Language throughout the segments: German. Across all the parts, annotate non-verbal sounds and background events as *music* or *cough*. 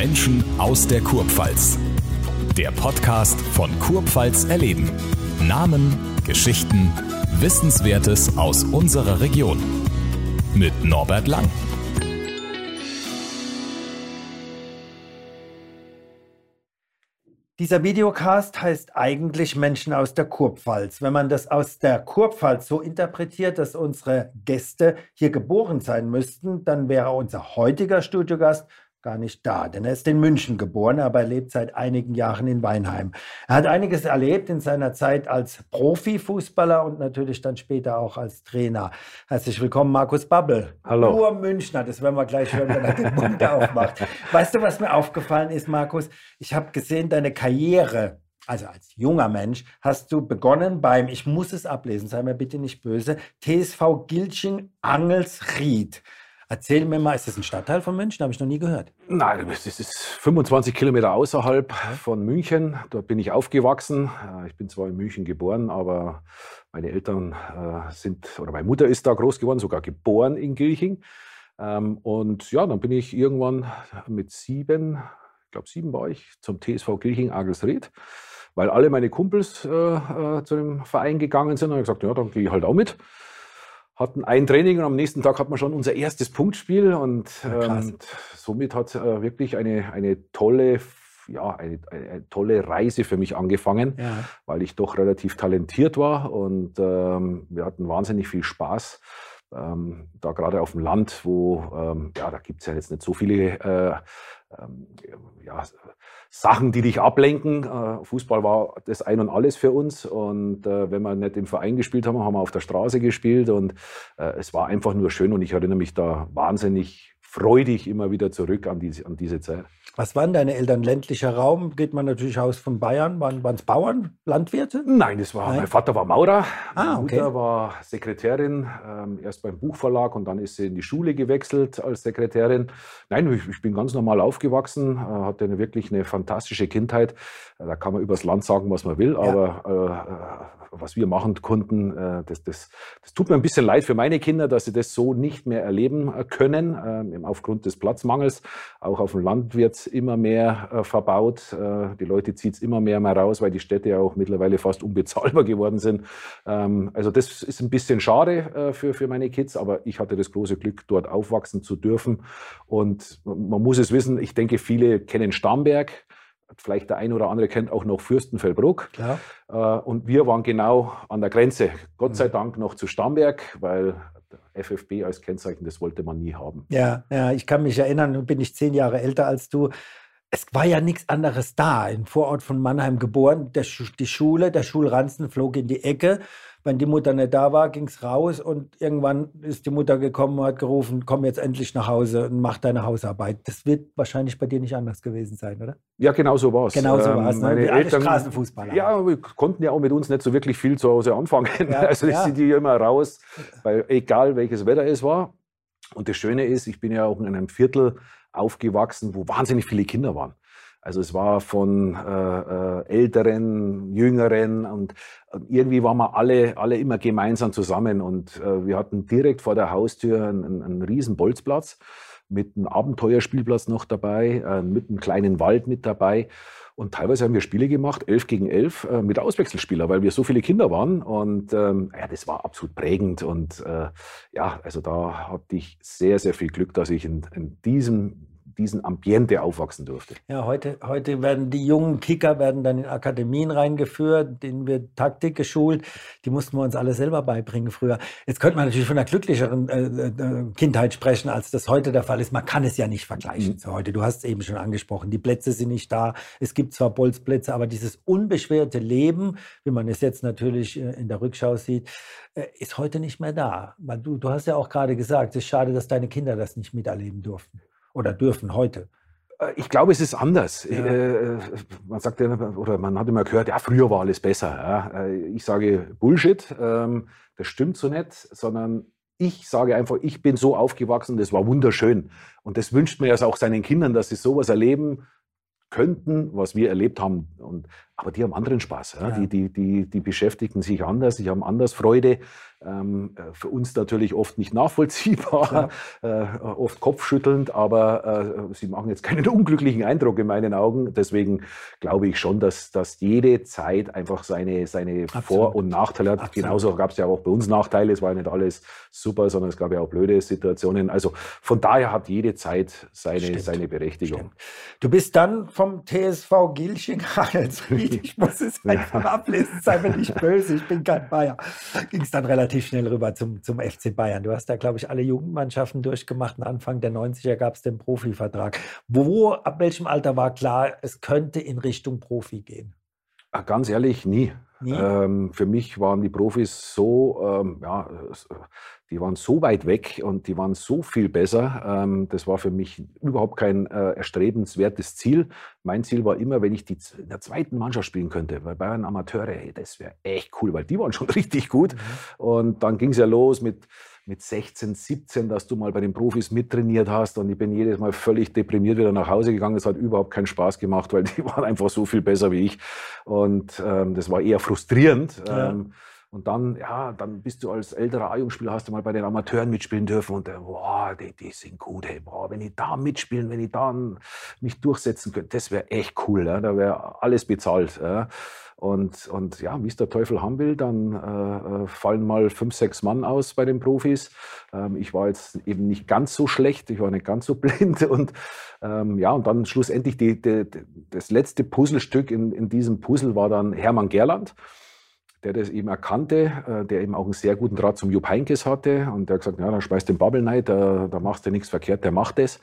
Menschen aus der Kurpfalz. Der Podcast von Kurpfalz erleben. Namen, Geschichten, Wissenswertes aus unserer Region. Mit Norbert Lang. Dieser Videocast heißt eigentlich Menschen aus der Kurpfalz. Wenn man das aus der Kurpfalz so interpretiert, dass unsere Gäste hier geboren sein müssten, dann wäre unser heutiger Studiogast gar nicht da, denn er ist in München geboren, aber er lebt seit einigen Jahren in Weinheim. Er hat einiges erlebt in seiner Zeit als Profifußballer und natürlich dann später auch als Trainer. Herzlich willkommen, Markus Babbel. Hallo. Nur Münchner, das werden wir gleich hören, wenn er den Mund aufmacht. Weißt du, was mir aufgefallen ist, Markus? Ich habe gesehen, deine Karriere also als junger Mensch, hast du begonnen beim, ich muss es ablesen, sei mir bitte nicht böse, TSV Gilching Angelsried. Erzähl mir mal, ist das ein Stadtteil von München? Habe ich noch nie gehört. Nein, das ist 25 Kilometer außerhalb von München. Dort bin ich aufgewachsen. Äh, ich bin zwar in München geboren, aber meine Eltern äh, sind, oder meine Mutter ist da groß geworden, sogar geboren in Gilching. Ähm, und ja, dann bin ich irgendwann mit sieben, ich glaube sieben war ich, zum TSV Gilching Agelsried, weil alle meine Kumpels äh, äh, zu dem Verein gegangen sind. Und ich gesagt, ja, dann gehe ich halt auch mit hatten ein Training und am nächsten Tag hatten wir schon unser erstes Punktspiel und ja, ähm, somit hat äh, wirklich eine, eine tolle ja, eine, eine, tolle Reise für mich angefangen, ja. weil ich doch relativ talentiert war und ähm, wir hatten wahnsinnig viel Spaß. Ähm, da gerade auf dem Land, wo, ähm, ja, da gibt es ja jetzt nicht so viele äh, ja, Sachen, die dich ablenken. Äh, Fußball war das Ein und Alles für uns. Und äh, wenn wir nicht im Verein gespielt haben, haben wir auf der Straße gespielt. Und äh, es war einfach nur schön. Und ich erinnere mich da wahnsinnig freudig immer wieder zurück an diese, an diese Zeit. Was waren deine Eltern? Ländlicher Raum? Geht man natürlich aus von Bayern? Waren es Bauern, Landwirte? Nein, das war, Nein. mein Vater war Maurer. Ah, okay. Meine Mutter war Sekretärin, ähm, erst beim Buchverlag und dann ist sie in die Schule gewechselt als Sekretärin. Nein, ich, ich bin ganz normal aufgewachsen, äh, hatte eine, wirklich eine fantastische Kindheit. Äh, da kann man übers Land sagen, was man will, ja. aber äh, was wir machen konnten, äh, das, das, das tut mir ein bisschen leid für meine Kinder, dass sie das so nicht mehr erleben äh, können, ähm, aufgrund des Platzmangels. Auch auf dem Land wird es immer mehr äh, verbaut. Die Leute ziehen es immer mehr mal raus, weil die Städte ja auch mittlerweile fast unbezahlbar geworden sind. Ähm, also das ist ein bisschen schade für, für meine Kids, aber ich hatte das große Glück, dort aufwachsen zu dürfen. Und man muss es wissen, ich denke, viele kennen Starnberg. Vielleicht der eine oder andere kennt auch noch Fürstenfeldbruck. Klar. Äh, und wir waren genau an der Grenze. Gott sei mhm. Dank noch zu Starnberg, weil FFB als Kennzeichen, das wollte man nie haben. Ja, ja, ich kann mich erinnern, bin ich zehn Jahre älter als du. Es war ja nichts anderes da. Im Vorort von Mannheim geboren. Der, die Schule, der Schulranzen flog in die Ecke wenn die Mutter nicht da war, ging es raus und irgendwann ist die Mutter gekommen und hat gerufen, komm jetzt endlich nach Hause und mach deine Hausarbeit. Das wird wahrscheinlich bei dir nicht anders gewesen sein, oder? Ja, genau so war es. Genau so war es. Ähm, meine Eltern, Straßenfußballer. Ja, wir konnten ja auch mit uns nicht so wirklich viel zu Hause anfangen. Ja, *laughs* also ja. sind die immer raus, weil egal welches Wetter es war. Und das Schöne ist, ich bin ja auch in einem Viertel aufgewachsen, wo wahnsinnig viele Kinder waren. Also es war von äh, äh, Älteren, Jüngeren und irgendwie waren wir alle, alle immer gemeinsam zusammen und äh, wir hatten direkt vor der Haustür einen, einen riesen Bolzplatz mit einem Abenteuerspielplatz noch dabei, äh, mit einem kleinen Wald mit dabei. Und teilweise haben wir Spiele gemacht, elf gegen elf, äh, mit Auswechselspieler, weil wir so viele Kinder waren. Und ähm, ja, das war absolut prägend. Und äh, ja, also da hatte ich sehr, sehr viel Glück, dass ich in, in diesem diesen Ambiente aufwachsen durfte. Ja, heute, heute werden die jungen Kicker werden dann in Akademien reingeführt, denen wird Taktik geschult. Die mussten wir uns alle selber beibringen früher. Jetzt könnte man natürlich von einer glücklicheren äh, äh, Kindheit sprechen, als das heute der Fall ist. Man kann es ja nicht vergleichen mhm. zu heute. Du hast es eben schon angesprochen. Die Plätze sind nicht da. Es gibt zwar Bolzplätze, aber dieses unbeschwerte Leben, wie man es jetzt natürlich äh, in der Rückschau sieht, äh, ist heute nicht mehr da. Du, du hast ja auch gerade gesagt, es ist schade, dass deine Kinder das nicht miterleben durften oder dürfen heute? Äh, ich glaube, es ist anders. Ja. Äh, man sagt ja, oder man hat immer gehört, ja, früher war alles besser. Äh, ich sage Bullshit, ähm, das stimmt so nicht, sondern ich sage einfach, ich bin so aufgewachsen, das war wunderschön. Und das wünscht man ja auch seinen Kindern, dass sie sowas erleben könnten, was wir erlebt haben. Und aber die haben anderen Spaß. Ja? Ja. Die, die, die, die beschäftigen sich anders, die haben anders Freude. Ähm, äh, für uns natürlich oft nicht nachvollziehbar, *laughs* äh, oft kopfschüttelnd, aber äh, sie machen jetzt keinen *laughs* unglücklichen Eindruck in meinen Augen. Deswegen glaube ich schon, dass, dass jede Zeit einfach seine, seine Vor- und Nachteile hat. Absolut. Genauso gab es ja auch bei uns Nachteile. Es war ja nicht alles super, sondern es gab ja auch blöde Situationen. Also von daher hat jede Zeit seine, seine Berechtigung. Stimmt. Du bist dann vom TSV *laughs* Ich muss es einfach ablesen, sei mir nicht böse, ich bin kein Bayer. Ging es dann relativ relativ schnell rüber zum, zum FC Bayern. Du hast da, glaube ich, alle Jugendmannschaften durchgemacht. Und Anfang der 90er gab es den Profivertrag. Wo, ab welchem Alter war klar, es könnte in Richtung Profi gehen? Ah, ganz ehrlich, nie. Ähm, für mich waren die Profis so, ähm, ja, die waren so weit weg und die waren so viel besser. Ähm, das war für mich überhaupt kein äh, erstrebenswertes Ziel. Mein Ziel war immer, wenn ich die in der zweiten Mannschaft spielen könnte, weil Bayern Amateure, hey, das wäre echt cool, weil die waren *laughs* schon richtig gut. Mhm. Und dann ging es ja los mit mit 16, 17, dass du mal bei den Profis mittrainiert hast. Und ich bin jedes Mal völlig deprimiert wieder nach Hause gegangen. Es hat überhaupt keinen Spaß gemacht, weil die *laughs* waren einfach so viel besser wie ich. Und ähm, das war eher frustrierend. Ja. Ähm, und dann, ja, dann bist du als älterer A-Jugendspieler, hast du mal bei den Amateuren mitspielen dürfen und äh, boah, die, die sind gut, hey, boah, wenn ich da mitspielen, wenn ich da mich durchsetzen könnte, das wäre echt cool, ja, da wäre alles bezahlt. Ja. Und, und ja, wie es der Teufel haben will, dann äh, äh, fallen mal fünf, sechs Mann aus bei den Profis. Ähm, ich war jetzt eben nicht ganz so schlecht, ich war nicht ganz so *laughs* blind. Und ähm, ja, und dann schlussendlich die, die, das letzte Puzzlestück in, in diesem Puzzle war dann Hermann Gerland der das eben erkannte, äh, der eben auch einen sehr guten Draht zum Jupp Heinkes hatte und der hat gesagt, ja, dann schmeißt den Bubble rein, da, da machst du nichts verkehrt, der macht das.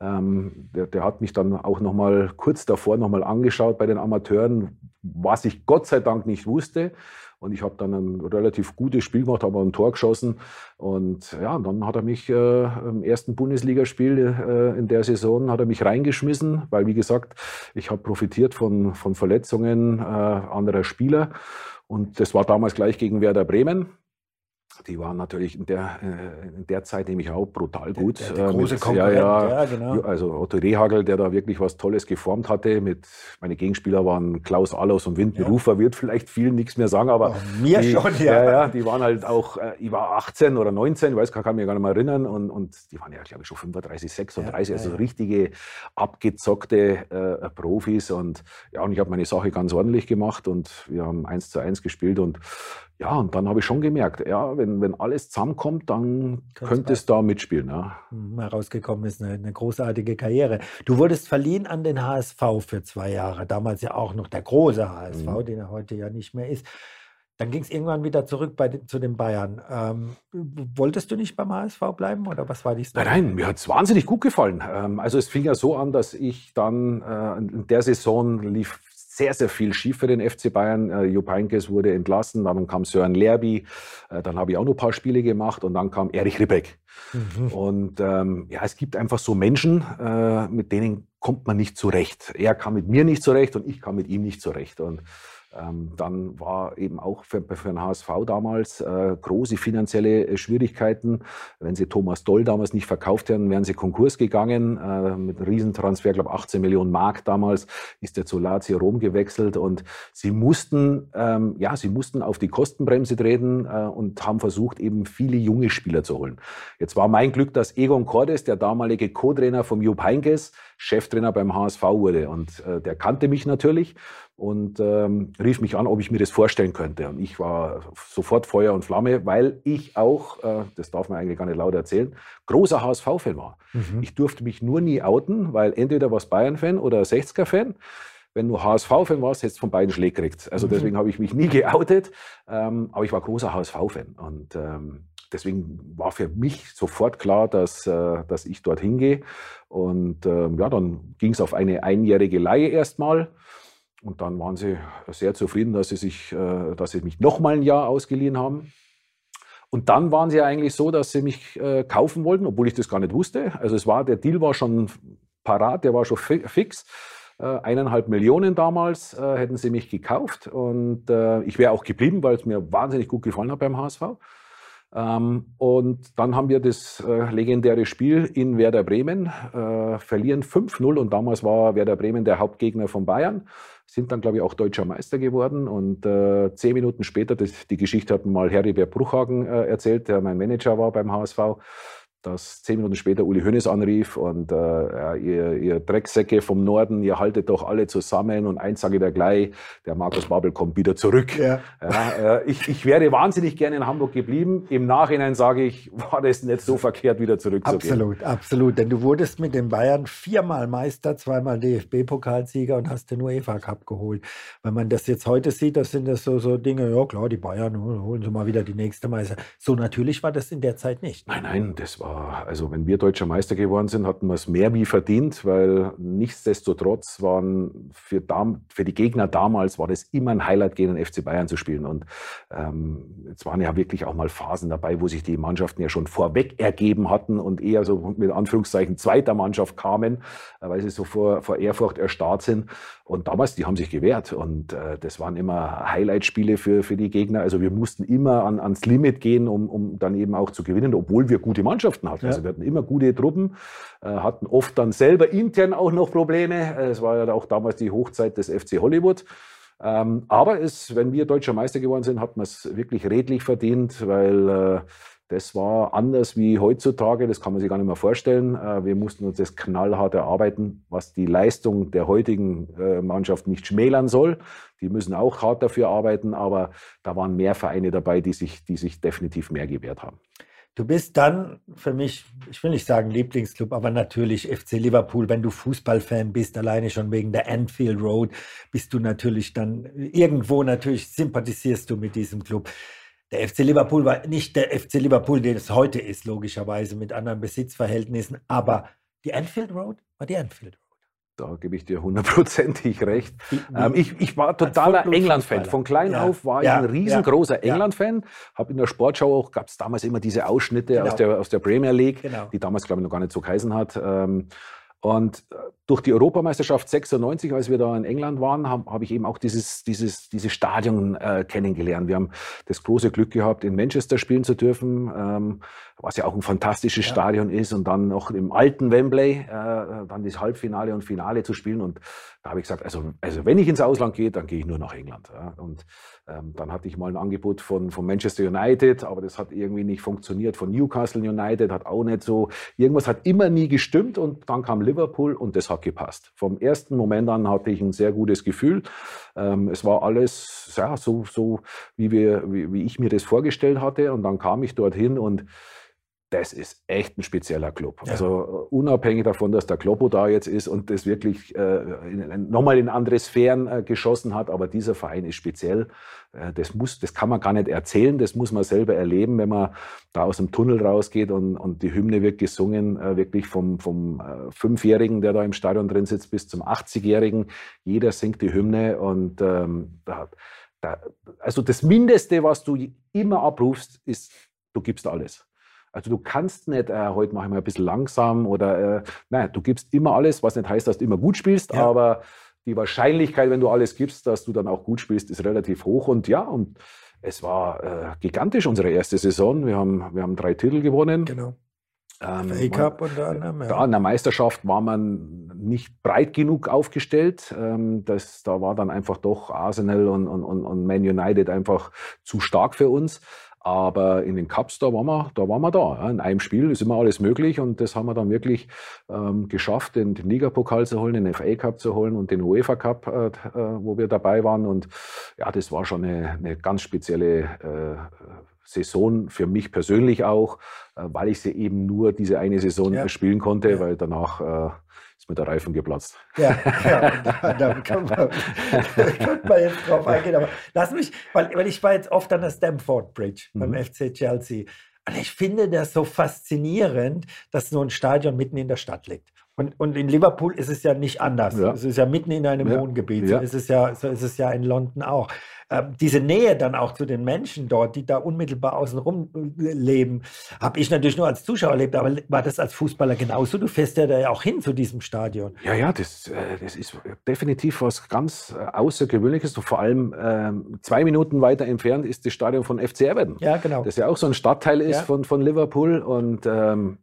Ähm, der, der, hat mich dann auch noch mal kurz davor noch mal angeschaut bei den Amateuren, was ich Gott sei Dank nicht wusste. Und ich habe dann ein relativ gutes Spiel gemacht, habe ein Tor geschossen. Und ja, dann hat er mich äh, im ersten Bundesligaspiel äh, in der Saison hat er mich reingeschmissen, weil wie gesagt, ich habe profitiert von, von Verletzungen äh, anderer Spieler. Und das war damals gleich gegen Werder Bremen. Die waren natürlich in der, äh, in der Zeit nämlich auch brutal gut. Der, der, der große mit, Konkurrent, ja, ja, genau. Also Otto Rehagel, der da wirklich was Tolles geformt hatte. Mit, meine Gegenspieler waren Klaus Allers und Windenrufer, ja. wird vielleicht vielen nichts mehr sagen, aber oh, mir die, schon, ja. ja. Die waren halt auch, äh, ich war 18 oder 19, ich weiß, kann mich gar nicht mehr erinnern. Und, und die waren ja, glaube ich, schon 35, 36, also richtige abgezockte äh, Profis. Und ja, und ich habe meine Sache ganz ordentlich gemacht und wir haben eins zu eins gespielt und ja, und dann habe ich schon gemerkt, ja, wenn, wenn alles zusammenkommt, dann könnte es da mitspielen. Ja. Hm, herausgekommen ist eine, eine, großartige Karriere. Du wurdest verliehen an den HSV für zwei Jahre, damals ja auch noch der große HSV, mhm. den er heute ja nicht mehr ist. Dann ging es irgendwann wieder zurück bei, zu den Bayern. Ähm, wolltest du nicht beim HSV bleiben oder was war die Story? Nein, nein, mir hat es wahnsinnig gut gefallen. Ähm, also es fing ja so an, dass ich dann äh, in der Saison lief sehr, sehr viel schief für den FC Bayern. Äh, Jupp Heynckes wurde entlassen, dann kam Sören Lerby, äh, dann habe ich auch noch ein paar Spiele gemacht und dann kam Erich Ribbeck. Mhm. Und ähm, ja, es gibt einfach so Menschen, äh, mit denen kommt man nicht zurecht. Er kam mit mir nicht zurecht und ich kam mit ihm nicht zurecht. Und ähm, dann war eben auch für, für den HSV damals äh, große finanzielle äh, Schwierigkeiten. Wenn sie Thomas Doll damals nicht verkauft hätten, wären sie Konkurs gegangen. Äh, mit einem Riesentransfer, glaube 18 Millionen Mark damals, ist der zu Lazio Rom gewechselt und sie mussten, ähm, ja, sie mussten auf die Kostenbremse treten äh, und haben versucht, eben viele junge Spieler zu holen. Jetzt war mein Glück, dass Egon Cordes, der damalige Co-Trainer vom Jupp Heynckes, Cheftrainer beim HSV wurde und äh, der kannte mich natürlich und ähm, rief mich an, ob ich mir das vorstellen könnte. Und ich war sofort Feuer und Flamme, weil ich auch, äh, das darf man eigentlich gar nicht laut erzählen, großer HSV-Fan war. Mhm. Ich durfte mich nur nie outen, weil entweder was Bayern-Fan oder 60er-Fan. Wenn du HSV-Fan warst, hättest du von beiden Schläge gekriegt. Also mhm. deswegen habe ich mich nie geoutet, ähm, aber ich war großer HSV-Fan. Und ähm, deswegen war für mich sofort klar, dass, äh, dass ich dorthin gehe. Und ähm, ja, dann ging es auf eine einjährige Leihe erstmal. Und dann waren sie sehr zufrieden, dass sie, sich, äh, dass sie mich nochmal ein Jahr ausgeliehen haben. Und dann waren sie eigentlich so, dass sie mich äh, kaufen wollten, obwohl ich das gar nicht wusste. Also es war, der Deal war schon parat, der war schon fix. Eineinhalb Millionen damals hätten sie mich gekauft und ich wäre auch geblieben, weil es mir wahnsinnig gut gefallen hat beim HSV. Ähm, und dann haben wir das äh, legendäre Spiel in Werder Bremen, äh, verlieren 5-0 und damals war Werder Bremen der Hauptgegner von Bayern sind dann, glaube ich, auch deutscher Meister geworden. Und äh, zehn Minuten später, das, die Geschichte hat mal Heribert Bruchhagen äh, erzählt, der mein Manager war beim HSV dass zehn Minuten später Uli Hoeneß anrief und äh, ihr, ihr, Drecksäcke vom Norden, ihr haltet doch alle zusammen und eins sage ich da gleich, der Markus Babbel kommt wieder zurück. Ja. Ja, äh, ich, ich wäre wahnsinnig gerne in Hamburg geblieben. Im Nachhinein sage ich, war das nicht so verkehrt, wieder zurückzugehen. Absolut, absolut. Denn du wurdest mit den Bayern viermal Meister, zweimal DFB-Pokalsieger und hast den UEFA Cup geholt. Wenn man das jetzt heute sieht, das sind das so, so Dinge, ja klar, die Bayern holen sie mal wieder die nächste Meister. So natürlich war das in der Zeit nicht. Nein, nein, das war also wenn wir deutscher Meister geworden sind, hatten wir es mehr wie verdient, weil nichtsdestotrotz waren für, für die Gegner damals war das immer ein Highlight, gegen den FC Bayern zu spielen. Und ähm, es waren ja wirklich auch mal Phasen dabei, wo sich die Mannschaften ja schon vorweg ergeben hatten und eher so mit Anführungszeichen zweiter Mannschaft kamen, äh, weil sie so vor, vor Ehrfurcht erstarrt sind. Und damals, die haben sich gewehrt und äh, das waren immer Highlight-Spiele für, für die Gegner. Also wir mussten immer an, ans Limit gehen, um, um dann eben auch zu gewinnen, obwohl wir gute Mannschaften hatten. Ja. Also wir hatten immer gute Truppen, äh, hatten oft dann selber intern auch noch Probleme. Es war ja auch damals die Hochzeit des FC Hollywood. Ähm, aber es, wenn wir deutscher Meister geworden sind, hat man es wirklich redlich verdient, weil äh, das war anders wie heutzutage, das kann man sich gar nicht mehr vorstellen. Äh, wir mussten uns das knallhart erarbeiten, was die Leistung der heutigen äh, Mannschaft nicht schmälern soll. Die müssen auch hart dafür arbeiten, aber da waren mehr Vereine dabei, die sich, die sich definitiv mehr gewehrt haben. Du bist dann für mich, ich will nicht sagen Lieblingsclub, aber natürlich FC Liverpool. Wenn du Fußballfan bist, alleine schon wegen der Anfield Road, bist du natürlich dann irgendwo natürlich sympathisierst du mit diesem Club. Der FC Liverpool war nicht der FC Liverpool, der es heute ist, logischerweise mit anderen Besitzverhältnissen, aber die Anfield Road war die Anfield Road. Da gebe ich dir hundertprozentig *laughs* recht. Ähm, ich, ich, war totaler England-Fan. Von klein ja. auf war ich ein riesengroßer ja. England-Fan. Habe in der Sportschau auch, gab es damals immer diese Ausschnitte genau. aus, der, aus der Premier League, genau. die damals, glaube ich, noch gar nicht so geheißen hat. Ähm, und äh, durch die Europameisterschaft 96, als wir da in England waren, habe hab ich eben auch dieses, dieses, dieses Stadion äh, kennengelernt. Wir haben das große Glück gehabt, in Manchester spielen zu dürfen, ähm, was ja auch ein fantastisches ja. Stadion ist. Und dann noch im alten Wembley, äh, dann das Halbfinale und Finale zu spielen. Und da habe ich gesagt, also, also wenn ich ins Ausland gehe, dann gehe ich nur nach England. Ja. Und ähm, dann hatte ich mal ein Angebot von, von Manchester United, aber das hat irgendwie nicht funktioniert. Von Newcastle United hat auch nicht so. Irgendwas hat immer nie gestimmt und dann kam Liverpool und das hat gepasst. Vom ersten Moment an hatte ich ein sehr gutes Gefühl. Ähm, es war alles ja, so, so wie, wir, wie, wie ich mir das vorgestellt hatte und dann kam ich dorthin und das ist echt ein spezieller Club. Ja. Also äh, unabhängig davon, dass der Kloppo da jetzt ist und das wirklich äh, nochmal in andere Sphären äh, geschossen hat, aber dieser Verein ist speziell. Äh, das, muss, das kann man gar nicht erzählen, das muss man selber erleben, wenn man da aus dem Tunnel rausgeht und, und die Hymne wird gesungen, äh, wirklich vom, vom äh, Fünfjährigen, der da im Stadion drin sitzt, bis zum 80-Jährigen. Jeder singt die Hymne und ähm, da, da, also das Mindeste, was du immer abrufst, ist, du gibst alles. Also du kannst nicht, äh, heute mache ich mal ein bisschen langsam oder, äh, nein, du gibst immer alles, was nicht heißt, dass du immer gut spielst, ja. aber die Wahrscheinlichkeit, wenn du alles gibst, dass du dann auch gut spielst, ist relativ hoch. Und ja, und es war äh, gigantisch unsere erste Saison. Wir haben, wir haben drei Titel gewonnen. Genau. Ähm, A-Cup unter anderem. Ja. Da in der Meisterschaft war man nicht breit genug aufgestellt. Ähm, das, da war dann einfach doch Arsenal und, und, und Man United einfach zu stark für uns. Aber in den Cups, da waren wir da. Waren wir da. In einem Spiel ist immer alles möglich und das haben wir dann wirklich ähm, geschafft, den, den Ligapokal zu holen, den FA Cup zu holen und den UEFA Cup, äh, äh, wo wir dabei waren. Und ja, das war schon eine, eine ganz spezielle äh, Saison für mich persönlich auch, äh, weil ich sie eben nur diese eine Saison ja. spielen konnte, ja. weil danach äh, ist mir der Reifen geplatzt. Ja, ja da, da kann, man, kann man jetzt drauf eingehen. Aber lass mich, weil, weil ich war jetzt oft an der Stamford Bridge beim mhm. FC Chelsea. Und ich finde das so faszinierend, dass so ein Stadion mitten in der Stadt liegt. Und, und in Liverpool ist es ja nicht anders. Ja. Es ist ja mitten in einem ja. Wohngebiet. So, ist es ja, so ist es ja in London auch. Ähm, diese Nähe dann auch zu den Menschen dort, die da unmittelbar außenrum leben, habe ich natürlich nur als Zuschauer erlebt. Aber war das als Fußballer genauso? Du fährst ja da ja auch hin zu diesem Stadion. Ja, ja, das, äh, das ist definitiv was ganz äh, Außergewöhnliches. Und vor allem ähm, zwei Minuten weiter entfernt ist das Stadion von FC Everton. Ja, genau. Das ja auch so ein Stadtteil ist ja. von, von Liverpool. Und ähm,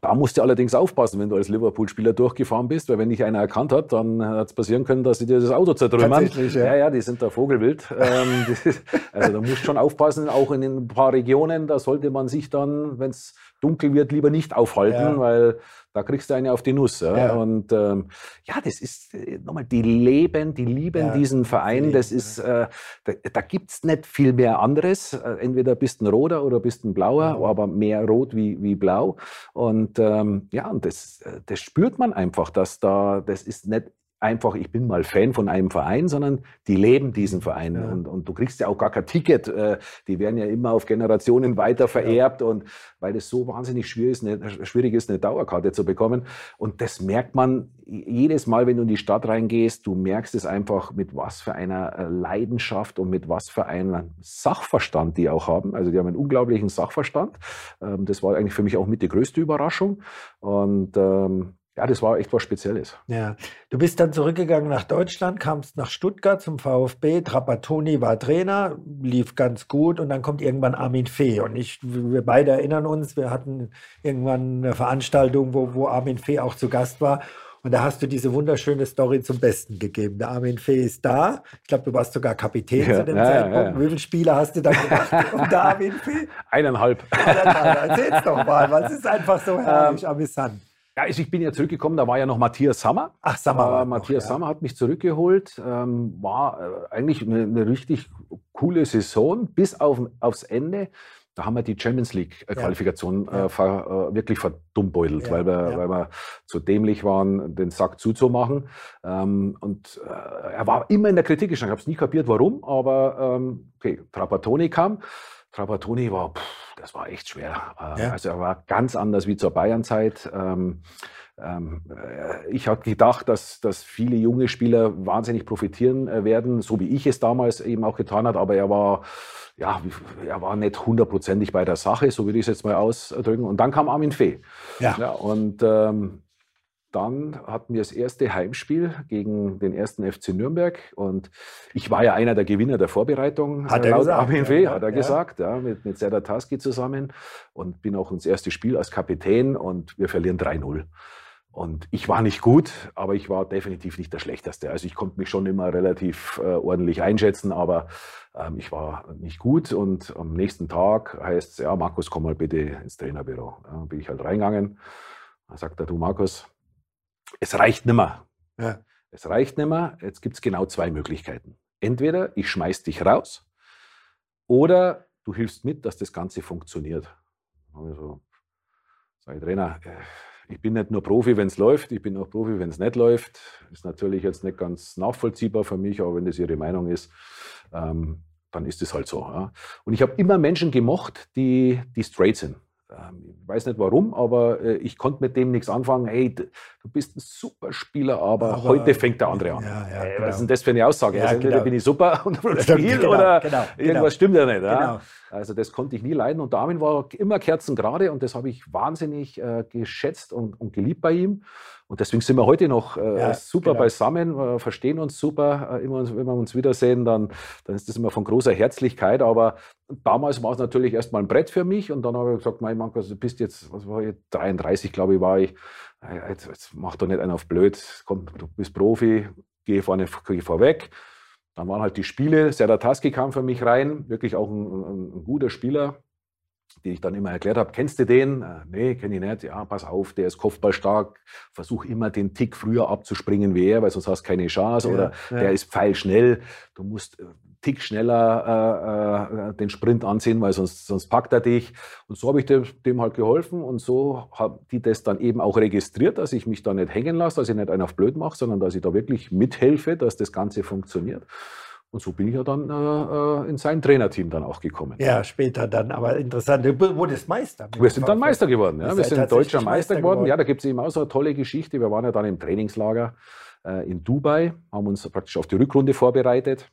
Da musst du allerdings aufpassen, wenn du als Liverpool-Spieler durchgefahren bist, weil wenn dich einer erkannt hat, dann hat es passieren können, dass sie dir das Auto zertrümmern. Ja. ja, ja, die sind da Vogelwild. ähm, *laughs* also da musst du schon aufpassen, auch in ein paar Regionen, da sollte man sich dann, wenn es dunkel wird, lieber nicht aufhalten, ja. weil da kriegst du eine auf die Nuss. Ja? ja. Und ähm, ja, das ist äh, nochmal, die leben, die lieben ja, diesen Verein. Das ist, äh, da, da gibt es nicht viel mehr anderes. Äh, entweder bist ein roter oder bist ein blauer, ja. aber mehr rot wie, wie blau. Und ähm, ja, und das, äh, das spürt man einfach, dass da, das ist nicht einfach, ich bin mal Fan von einem Verein, sondern die leben diesen Verein. Ja. Und, und du kriegst ja auch gar kein Ticket. Äh, die werden ja immer auf Generationen weiter vererbt. Ja. Und weil es so wahnsinnig schwierig ist, eine, schwierig ist, eine Dauerkarte zu bekommen. Und das merkt man jedes Mal, wenn du in die Stadt reingehst. Du merkst es einfach, mit was für einer äh, Leidenschaft und mit was für einem Sachverstand die auch haben. Also die haben einen unglaublichen Sachverstand. Ähm, das war eigentlich für mich auch mit die größte Überraschung. Und ähm, ja, das war echt was Spezielles. Ja, du bist dann zurückgegangen nach Deutschland, kamst nach Stuttgart zum VfB. Trapattoni war Trainer, lief ganz gut und dann kommt irgendwann Armin Fee. Und ich, wir beide erinnern uns, wir hatten irgendwann eine Veranstaltung, wo, wo Armin Fee auch zu Gast war. Und da hast du diese wunderschöne Story zum Besten gegeben. Der Armin Fee ist da. Ich glaube, du warst sogar Kapitän ja, zu dem ja, Zeitpunkt. Ja, Wie viele Spiele hast du da gemacht *laughs* unter Armin Fee? Eineinhalb. Eineinhalb. Erzähl's doch mal, weil es ist einfach so herrlich ähm, amüsant. Ja, also ich bin ja zurückgekommen, da war ja noch Matthias Sammer. Ach, Sammer. Äh, Matthias noch, ja. Sammer hat mich zurückgeholt. Ähm, war äh, eigentlich eine, eine, richtig coole Saison, bis auf, aufs Ende. Da haben wir die Champions League-Qualifikation äh, ja. äh, wirklich verdummbeutelt, ja, weil, wir, weil wir zu dämlich waren, den Sack zuzumachen. Ähm, und äh, er war immer in der Kritik Ich habe es nie kapiert, warum, aber ähm, okay, Trapattoni kam. Trapattoni war, pff, das war echt schwer. Ja. Also er war ganz anders wie zur Bayernzeit. Ähm, ähm, äh, ich habe gedacht, dass, dass viele junge Spieler wahnsinnig profitieren äh, werden, so wie ich es damals eben auch getan habe, aber er war ja, er war nicht hundertprozentig bei der Sache, so würde ich es jetzt mal ausdrücken. Und dann kam Armin Fee. Ja. ja und ähm, dann hatten wir das erste Heimspiel gegen den ersten FC Nürnberg und ich war ja einer der Gewinner der Vorbereitung. Hat er gesagt, Armin ja, hat er ja. gesagt, ja, mit, mit Serdar Taski zusammen und bin auch ins erste Spiel als Kapitän und wir verlieren 3-0. Und ich war nicht gut, aber ich war definitiv nicht der Schlechteste. Also ich konnte mich schon immer relativ äh, ordentlich einschätzen, aber ähm, ich war nicht gut. Und am nächsten Tag heißt es, ja, Markus, komm mal bitte ins Trainerbüro. Da bin ich halt reingegangen. Da sagt er, du Markus, es reicht nimmer. Ja. Es reicht nimmer. Jetzt gibt es genau zwei Möglichkeiten. Entweder ich schmeiß dich raus oder du hilfst mit, dass das Ganze funktioniert. Also, sage ich, Trainer, äh, ich bin nicht nur Profi, wenn es läuft, ich bin auch Profi, wenn es nicht läuft. Ist natürlich jetzt nicht ganz nachvollziehbar für mich, aber wenn das Ihre Meinung ist, ähm, dann ist es halt so. Ja. Und ich habe immer Menschen gemocht, die, die straight sind. Ähm, ich weiß nicht warum, aber äh, ich konnte mit dem nichts anfangen. Hey, du bist ein super Spieler, aber, aber heute fängt der andere an. Ja, ja, genau. Was ist denn das für eine Aussage? Ja, also entweder genau. bin ich super *laughs* und Spiel genau, oder genau, irgendwas genau. stimmt ja nicht. Ja? Also das konnte ich nie leiden. Und Darwin war immer kerzengerade und das habe ich wahnsinnig äh, geschätzt und, und, geliebt bei ihm. Und deswegen sind wir heute noch äh, ja, super genau. beisammen, wir verstehen uns super. Äh, immer, wenn wir uns wiedersehen, dann, dann ist das immer von großer Herzlichkeit. Aber damals war es natürlich erstmal ein Brett für mich. Und dann habe ich gesagt, mein Mann, du bist jetzt, was war ich, 33, glaube ich, war ich. Äh, jetzt, jetzt mach doch nicht einen auf blöd. Komm, du bist Profi, geh vorne geh vorweg. Dann waren halt die Spiele. Serdar Taski kam für mich rein, wirklich auch ein, ein, ein guter Spieler, den ich dann immer erklärt habe. Kennst du den? Äh, nee, kenne ich nicht. Ja, pass auf, der ist kopfballstark. Versuch immer den Tick früher abzuspringen wie er, weil sonst hast du keine Chance. Ja, Oder ja. der ist pfeilschnell. Du musst äh, Tick schneller äh, äh, den Sprint anziehen, weil sonst, sonst packt er dich. Und so habe ich dem, dem, halt geholfen und so haben die das dann eben auch registriert, dass ich mich da nicht hängen lasse, dass ich nicht einen auf blöd mache, sondern dass ich da wirklich mithelfe, dass das Ganze funktioniert. Und so bin ich ja dann äh, äh in sein Trainerteam dann auch gekommen. Ja, später dann, aber interessant. Du wurdest Meister. Wir sind dann Meister geworden. Ja. Wir sind deutscher Meister geworden. geworden. Ja, da gibt es eben auch so eine tolle Geschichte. Wir waren ja dann im Trainingslager äh, in Dubai, haben uns praktisch auf die Rückrunde vorbereitet.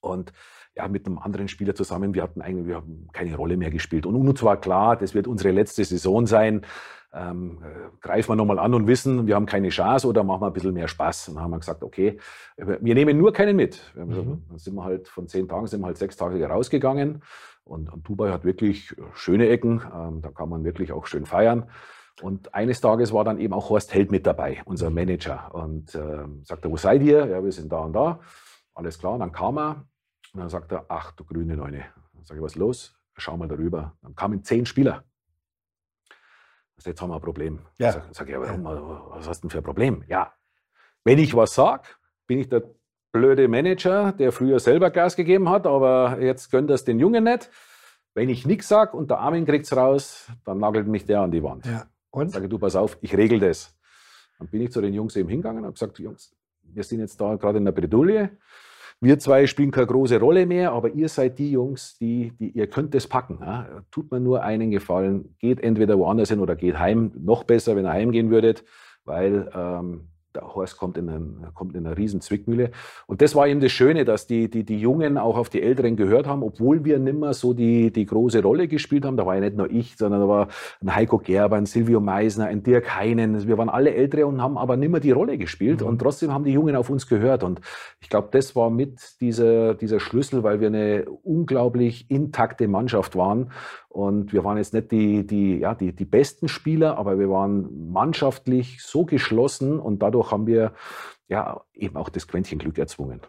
Und ja, mit einem anderen Spieler zusammen, wir hatten eigentlich wir haben keine Rolle mehr gespielt. Und uns war klar, das wird unsere letzte Saison sein. Ähm, äh, greifen wir nochmal an und wissen, wir haben keine Chance oder machen wir ein bisschen mehr Spaß. Und dann haben wir gesagt, okay, wir nehmen nur keinen mit. Mhm. Dann sind wir halt von zehn Tagen, sind wir halt sechs Tage rausgegangen. Und, und Dubai hat wirklich schöne Ecken, ähm, da kann man wirklich auch schön feiern. Und eines Tages war dann eben auch Horst Held mit dabei, unser Manager. Und äh, sagte, wo seid ihr? Ja, wir sind da und da. Alles klar. Dann kam er und dann sagt er, ach du grüne Neune. Dann sage ich, was ist los? Schau mal darüber. Dann kamen zehn Spieler. Also jetzt haben wir ein Problem. Ja. Sag, sag ich, ja, warum, was hast du denn für ein Problem? Ja, wenn ich was sage, bin ich der blöde Manager, der früher selber Gas gegeben hat, aber jetzt gönnt das den Jungen nicht. Wenn ich nichts sage und der Armin kriegt es raus, dann nagelt mich der an die Wand. Ja. Und? Sage du, pass auf, ich regel das. Dann bin ich zu den Jungs eben hingegangen und habe gesagt, Jungs, wir sind jetzt da gerade in der Bredouille. Wir zwei spielen keine große Rolle mehr, aber ihr seid die Jungs, die, die ihr könnt das packen. Ja? Tut mir nur einen Gefallen, geht entweder woanders hin oder geht heim. Noch besser, wenn ihr heimgehen würdet, weil ähm, der Horst kommt in, einen, kommt in eine riesen Zwickmühle. Und das war eben das Schöne, dass die, die, die Jungen auch auf die Älteren gehört haben, obwohl wir nimmer so die, die große Rolle gespielt haben. Da war ja nicht nur ich, sondern da war ein Heiko Gerber, ein Silvio Meisner, ein Dirk Heinen. Wir waren alle Ältere und haben aber nimmer die Rolle gespielt. Mhm. Und trotzdem haben die Jungen auf uns gehört. Und ich glaube, das war mit dieser, dieser Schlüssel, weil wir eine unglaublich intakte Mannschaft waren. Und wir waren jetzt nicht die, die, ja, die, die besten Spieler, aber wir waren mannschaftlich so geschlossen und dadurch haben wir ja eben auch das Quäntchen Glück erzwungen.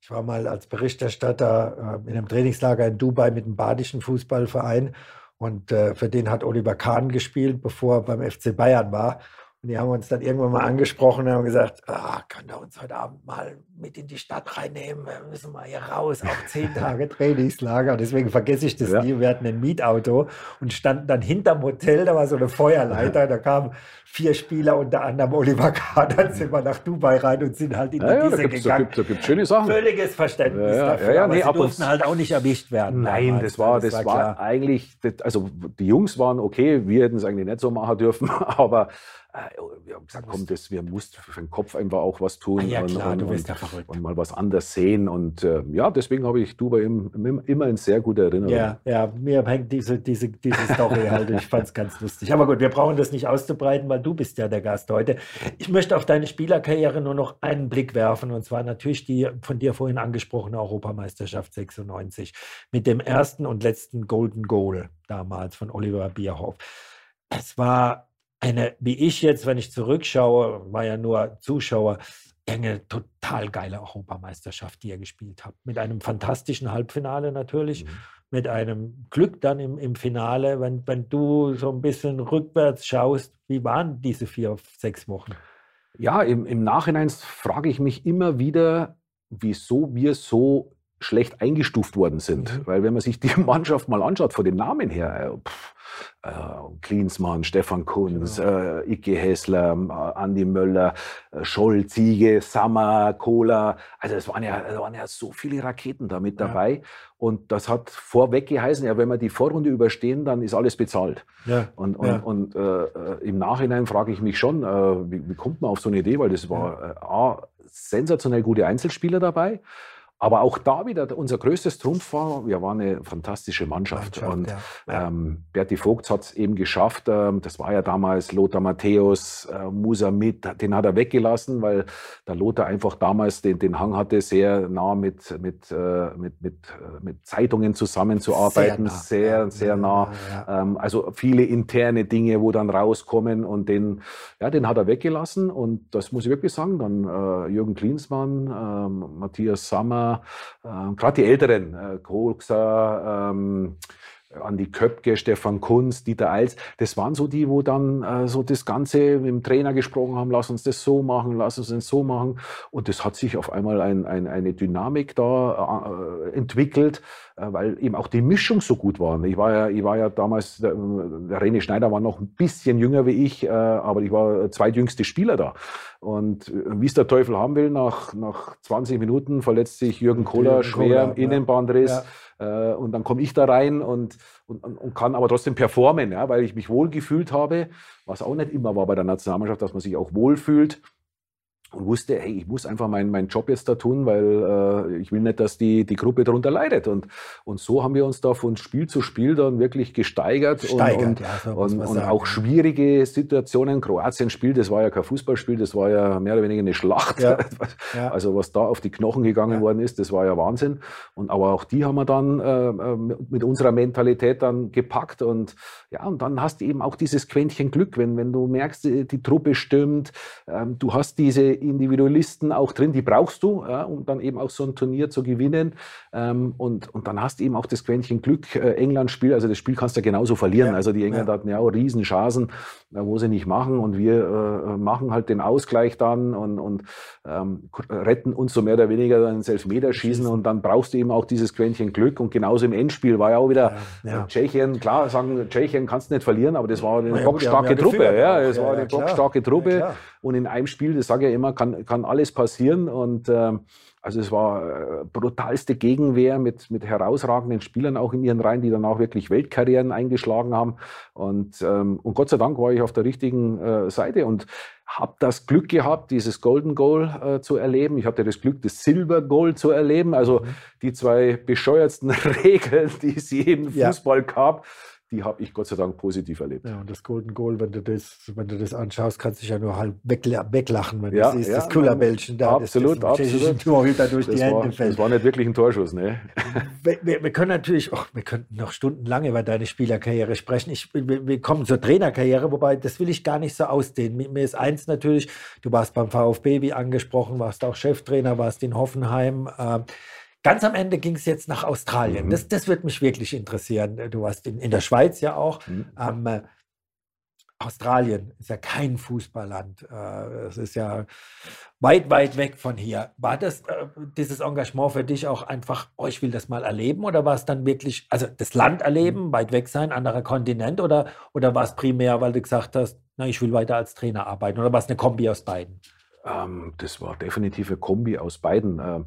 Ich war mal als Berichterstatter äh, in einem Trainingslager in Dubai mit einem badischen Fußballverein und äh, für den hat Oliver Kahn gespielt, bevor er beim FC Bayern war. Und die haben uns dann irgendwann mal angesprochen und haben gesagt, ah, kann er uns heute Abend mal mit in die Stadt reinnehmen? Wir müssen mal hier raus, auch zehn *laughs* Tage Trainingslager. Deswegen vergesse ich das ja. nie. Wir hatten ein Mietauto und standen dann hinterm Hotel, da war so eine Feuerleiter, da kamen vier Spieler, unter anderem Oliver Kahn, dann sind wir nach Dubai rein und sind halt in die ja, ja, gegangen. Da gibt, da gibt schöne Sachen. Völliges Verständnis ja, dafür, ja, ja, nee, aber sie durften halt auch nicht erwischt werden. Nein, damals. das war, das, das war, war eigentlich, also die Jungs waren okay, wir hätten es eigentlich nicht so machen dürfen, *laughs* aber äh, wir haben gesagt, komm, das, wir mussten für den Kopf einfach auch was tun ah, ja, und, klar, und, du bist ja verrückt. und mal was anders sehen. Und äh, ja, deswegen habe ich Dubai immer in sehr guter Erinnerung. Ja, ja, mir hängt diese, diese, diese Story halt. Ich fand es ganz lustig. Aber gut, wir brauchen das nicht auszubreiten, weil du bist ja der Gast heute. Ich möchte auf deine Spielerkarriere nur noch einen Blick werfen und zwar natürlich die von dir vorhin angesprochene Europameisterschaft 96 mit dem ersten und letzten Golden Goal damals von Oliver Bierhoff. Es war eine, wie ich jetzt, wenn ich zurückschaue, war ja nur Zuschauer, eine total geile Europameisterschaft, die ihr gespielt habt. Mit einem fantastischen Halbfinale natürlich, mhm. mit einem Glück dann im, im Finale. Wenn, wenn du so ein bisschen rückwärts schaust, wie waren diese vier, sechs Wochen? Ja, im, im Nachhinein frage ich mich immer wieder, wieso wir so schlecht eingestuft worden sind. Mhm. Weil wenn man sich die *laughs* Mannschaft mal anschaut, von den Namen her, äh, pff, Klinsmann, Stefan Kunz, genau. äh, Icke Hessler, äh, Andi Möller, äh, Scholl, Ziege, Sammer, Kohler. Also es waren ja, es waren ja so viele Raketen da mit dabei. Ja. Und das hat vorweg geheißen, ja, wenn wir die Vorrunde überstehen, dann ist alles bezahlt. Ja. Und, und, ja. und äh, äh im Nachhinein frage ich mich schon, äh, wie, wie, kommt man auf so eine Idee? Weil das war äh, A, sensationell gute Einzelspieler dabei. Aber auch da wieder unser größtes Trumpf war, wir waren eine fantastische Mannschaft. Mannschaft und ja. ähm, Berti Vogt hat es eben geschafft. Ähm, das war ja damals Lothar Matthäus, äh, Musa mit, den hat er weggelassen, weil der Lothar einfach damals den, den Hang hatte, sehr nah mit, mit, äh, mit, mit, äh, mit Zeitungen zusammenzuarbeiten. Sehr, nah. sehr, sehr nah. Ja, ähm, also viele interne Dinge, wo dann rauskommen und den, ja, den hat er weggelassen. Und das muss ich wirklich sagen. Dann äh, Jürgen Klinsmann, ähm, Matthias Sammer, gerade die Älteren, äh, Koxa, ähm, Andi Köpke, Stefan Kunz, Dieter Eils, das waren so die, wo dann äh, so das Ganze mit dem Trainer gesprochen haben, lass uns das so machen, lass uns das so machen. Und das hat sich auf einmal ein, ein, eine Dynamik da äh, entwickelt, äh, weil eben auch die Mischung so gut war. Ich war ja, ich war ja damals, der, der René Schneider war noch ein bisschen jünger wie ich, äh, aber ich war zweitjüngste Spieler da. Und äh, wie es der Teufel haben will, nach, nach 20 Minuten verletzt sich Jürgen Kohler schwer im Innenbandriss. Ja. Äh, und dann komme ich da rein und, und, und kann aber trotzdem performen, ja, weil ich mich wohl gefühlt habe, was auch nicht immer war bei der Nationalmannschaft, dass man sich auch wohlfühlt. Und wusste, hey, ich muss einfach meinen mein Job jetzt da tun, weil äh, ich will nicht, dass die, die Gruppe darunter leidet. Und, und so haben wir uns da von Spiel zu Spiel dann wirklich gesteigert, Steigert, und, ja, so und, und auch schwierige Situationen. Kroatien-Spiel, das war ja kein Fußballspiel, das war ja mehr oder weniger eine Schlacht. Ja, *laughs* ja. Also was da auf die Knochen gegangen worden ist, das war ja Wahnsinn. Und aber auch die haben wir dann äh, äh, mit unserer Mentalität dann gepackt und ja, und dann hast du eben auch dieses Quäntchen Glück, wenn, wenn du merkst, die, die Truppe stimmt, ähm, du hast diese Individualisten auch drin, die brauchst du, ja, um dann eben auch so ein Turnier zu gewinnen. Ähm, und, und dann hast du eben auch das Quäntchen Glück, äh, England-Spiel, also das Spiel kannst du ja genauso verlieren. Ja, Also die Engländer ja. hatten ja auch riesen Chancen, äh, wo sie nicht machen. Und wir äh, machen halt den Ausgleich dann und, und ähm, retten uns so mehr oder weniger dann ins Elfmeterschießen. Und dann brauchst du eben auch dieses Quäntchen Glück. Und genauso im Endspiel war ja auch wieder Tschechien, klar, sagen, Tschechien kannst du nicht verlieren, aber das war eine bockstarke Truppe, ja, es war eine bockstarke Truppe. Und in einem Spiel, das sage ich ja immer, kann, kann alles passieren und ähm, also es war äh, brutalste Gegenwehr mit, mit herausragenden Spielern auch in ihren Reihen, die dann auch wirklich Weltkarrieren eingeschlagen haben. Und, ähm, und Gott sei Dank war ich auf der richtigen äh, Seite und habe das Glück gehabt, dieses Golden Goal äh, zu erleben. Ich hatte das Glück, das Silver Goal zu erleben. Also Mhm. die zwei bescheuertsten *laughs* Regeln, die es je im Ja. Fußball gab, die habe ich Gott sei Dank positiv erlebt. Ja, und das Golden Goal, wenn du das, wenn du das anschaust, kannst du dich ja nur halb wegla weglachen, wenn Ja, du siehst, ja, das Kullerbällchen da, absolut, das, das absolut. Torhüter durch die Das war, Hände fällt. das war nicht wirklich ein Torschuss, ne? *laughs* Wir, wir, wir können natürlich, oh, wir könnten noch stundenlang über deine Spielerkarriere sprechen. Ich, wir, wir kommen zur Trainerkarriere, wobei das will ich gar nicht so ausdehnen. Mir, ist eins natürlich, du warst beim VfB, wie angesprochen, warst auch Cheftrainer, warst in Hoffenheim. ähm, Ganz am Ende ging es jetzt nach Australien. Mhm. Das, das wird mich wirklich interessieren. Du warst in, in der Schweiz ja auch. Mhm. Ähm, äh, Australien ist ja kein Fußballland. Äh, Es ist ja weit, weit weg von hier. War das äh, dieses Engagement für dich auch einfach, oh, ich will das mal erleben? Oder war es dann wirklich, also das Land erleben, weit weg sein, anderer Kontinent? Oder, oder war es primär, weil du gesagt hast, na, ich will weiter als Trainer arbeiten? Oder war es eine Kombi aus beiden? Ähm, das war definitiv eine Kombi aus beiden. Ähm,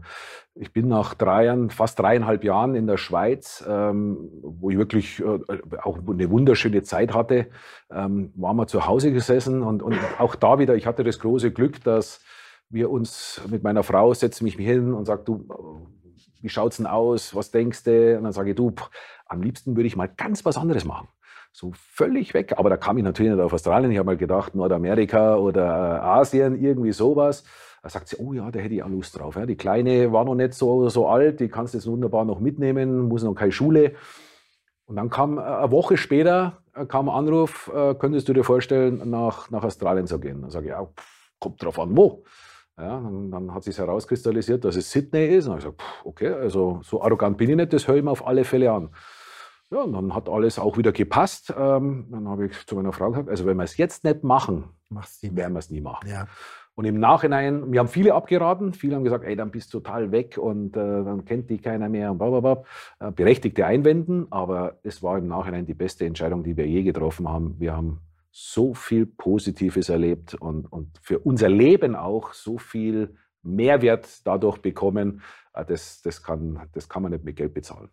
ich bin nach drei Jahren, fast dreieinhalb Jahren in der Schweiz, ähm, wo ich wirklich äh, auch eine wunderschöne Zeit hatte, ähm, waren wir zu Hause gesessen und, und auch da wieder, ich hatte das große Glück, dass wir uns mit meiner Frau setzen mich hin und sagt, du, wie schaut's denn aus? Was denkst du? Und dann sage ich, du, am liebsten würde ich mal ganz was anderes machen. So völlig weg. Aber da kam ich natürlich nicht auf Australien. Ich habe mal gedacht, Nordamerika oder äh, Asien, irgendwie sowas. Da sagt sie, oh ja, da hätte ich auch Lust drauf. Ja. Die Kleine war noch nicht so, so alt, die kannst du jetzt wunderbar noch mitnehmen, muss noch keine Schule. Und dann kam äh, eine Woche später äh, kam ein Anruf, könntest du dir vorstellen, nach, nach Australien zu gehen? Dann sage ich, ja, pff, kommt drauf an, wo. Ja, dann, dann hat sich herauskristallisiert, dass es Sydney ist. Und dann habe ich gesagt, okay, also so arrogant bin ich nicht, das höre ich mir auf alle Fälle an. Ja, und dann hat alles auch wieder gepasst. Ähm, dann habe ich zu meiner Frau gesagt, also wenn wir es jetzt nicht machen, Machst du werden wir es nie machen. Ja. Und im Nachhinein, mir haben viele abgeraten, viele haben gesagt, ey, dann bist du total weg und äh, dann kennt dich keiner mehr und blablabla. Äh, berechtigte Einwenden, aber es war im Nachhinein die beste Entscheidung, die wir je getroffen haben. Wir haben so viel Positives erlebt und, und für unser Leben auch so viel Mehrwert dadurch bekommen. Äh, das, das, kann, das kann man nicht mit Geld bezahlen.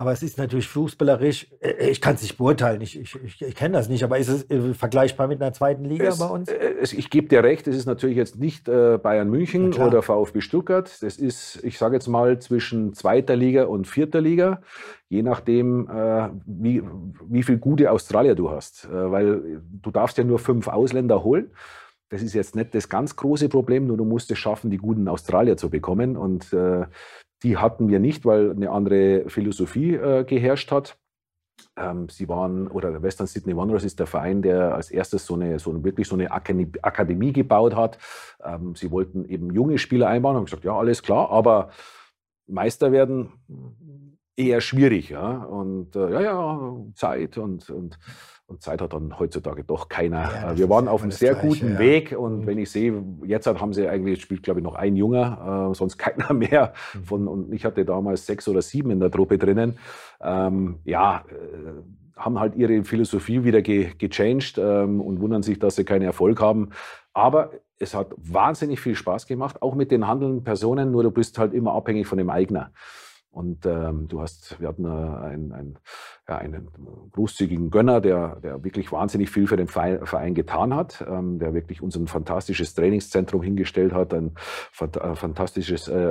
Aber es ist natürlich fußballerisch, äh, ich kann es nicht beurteilen, ich, ich, ich, ich kenne das nicht, aber ist es äh, vergleichbar mit einer zweiten Liga Es, bei uns? äh, es, ich gebe dir recht, es ist natürlich jetzt nicht äh, Bayern München klar. oder VfB Stuttgart. Das ist, ich sage jetzt mal, zwischen zweiter Liga und vierter Liga, je nachdem, äh, wie, wie viel gute Australier du hast. Äh, weil du darfst ja nur fünf Ausländer holen. Das ist jetzt nicht das ganz große Problem, nur du musst es schaffen, die guten Australier zu bekommen. Und äh, die hatten wir nicht, weil eine andere Philosophie äh, geherrscht hat. Ähm, sie waren, oder der Western Sydney Wanderers ist der Verein, der als erstes so eine, so eine wirklich so eine Akademie, Akademie gebaut hat. Ähm, sie wollten eben junge Spieler einbauen, haben gesagt, ja, alles klar, aber Meister werden eher schwierig, ja. Und äh, ja, ja, Zeit und, und, und Zeit hat dann heutzutage doch keiner. Ja, Äh, wir waren auf einem sehr Gleiche, guten ja. Weg und Mhm. wenn ich sehe, jetzt haben sie eigentlich, spielt glaube ich noch ein Junger, äh, sonst keiner *laughs* mehr. Mhm. Von, und ich hatte damals sechs oder sieben in der Truppe drinnen. Ähm, ja, äh, haben halt ihre Philosophie wieder ge gechanged ähm, und wundern sich, dass sie keinen Erfolg haben. Aber es hat wahnsinnig viel Spaß gemacht, auch mit den handelnden Personen, nur du bist halt immer abhängig von dem Eigner. Und ähm, du hast, wir hatten äh, einen, einen, ja, einen großzügigen Gönner, der, der wirklich wahnsinnig viel für den Verein getan hat, ähm, der wirklich uns ein fantastisches Trainingszentrum hingestellt hat, ein äh, äh,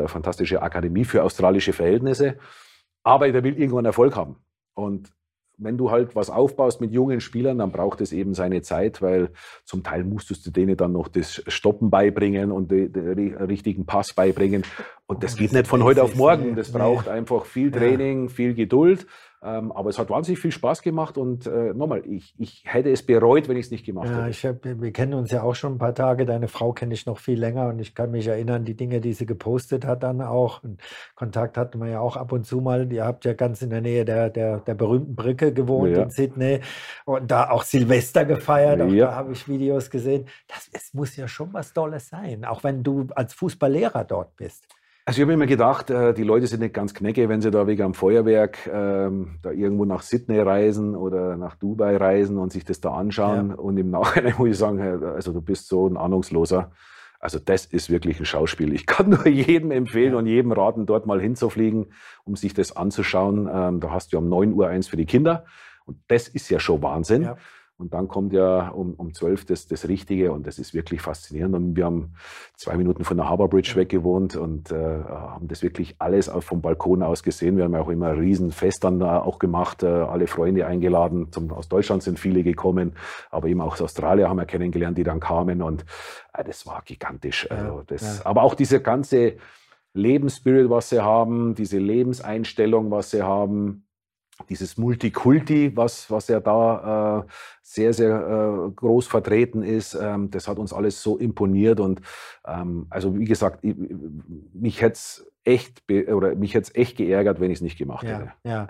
fantastische Akademie für australische Verhältnisse. Aber der will irgendwann Erfolg haben. Und wenn du halt was aufbaust mit jungen Spielern, dann braucht es eben seine Zeit, weil zum Teil musstest du denen dann noch das Stoppen beibringen und den, den richtigen Pass beibringen. Und das, oh, das geht nicht von heute auf morgen. Das braucht einfach viel Training, viel Geduld. Ähm, aber es hat wahnsinnig viel Spaß gemacht und äh, nochmal, ich, ich hätte es bereut, wenn ich es nicht gemacht ja, hätte. Ich hab, wir kennen uns ja auch schon ein paar Tage. Deine Frau kenne ich noch viel länger und ich kann mich erinnern, die Dinge, die sie gepostet hat, dann auch. Und Kontakt hatten wir ja auch ab und zu mal. Ihr habt ja ganz in der Nähe der, der, der berühmten Brücke gewohnt ja. in Sydney und da auch Silvester gefeiert. Auch ja. da habe ich Videos gesehen. Das, es muss ja schon was Tolles sein, auch wenn du als Fußballlehrer dort bist. Also ich habe immer gedacht, äh, die Leute sind nicht ganz knecke, wenn sie da wegen am Feuerwerk ähm, da irgendwo nach Sydney reisen oder nach Dubai reisen und sich das da anschauen. Ja. Und im Nachhinein *laughs* muss ich sagen, also du bist so ein Ahnungsloser. Also das ist wirklich ein Schauspiel. Ich kann *laughs* nur jedem empfehlen ja. und jedem raten, dort mal hinzufliegen, um sich das anzuschauen. Ähm, da hast du um 9 Uhr eins für die Kinder. Und das ist ja schon Wahnsinn. Ja. Und dann kommt ja um, um 12 das, das Richtige und das ist wirklich faszinierend. Und wir haben zwei Minuten von der Harbour Bridge weg gewohnt und äh, haben das wirklich alles vom Balkon aus gesehen. Wir haben ja auch immer ein Riesenfest dann da auch gemacht, äh, alle Freunde eingeladen. Zum, aus Deutschland sind viele gekommen, aber eben auch aus Australien haben wir kennengelernt, die dann kamen und äh, das war gigantisch. Also das, ja. Aber auch diese ganze Lebensspirit, was sie haben, diese Lebenseinstellung, was sie haben, dieses Multikulti, was, was ja da äh, sehr, sehr äh, groß vertreten ist, ähm, das hat uns alles so imponiert. Und ähm, also wie gesagt, ich, mich hätte es echt oder mich hätte echt geärgert, wenn ich es nicht gemacht ja, hätte. Ja.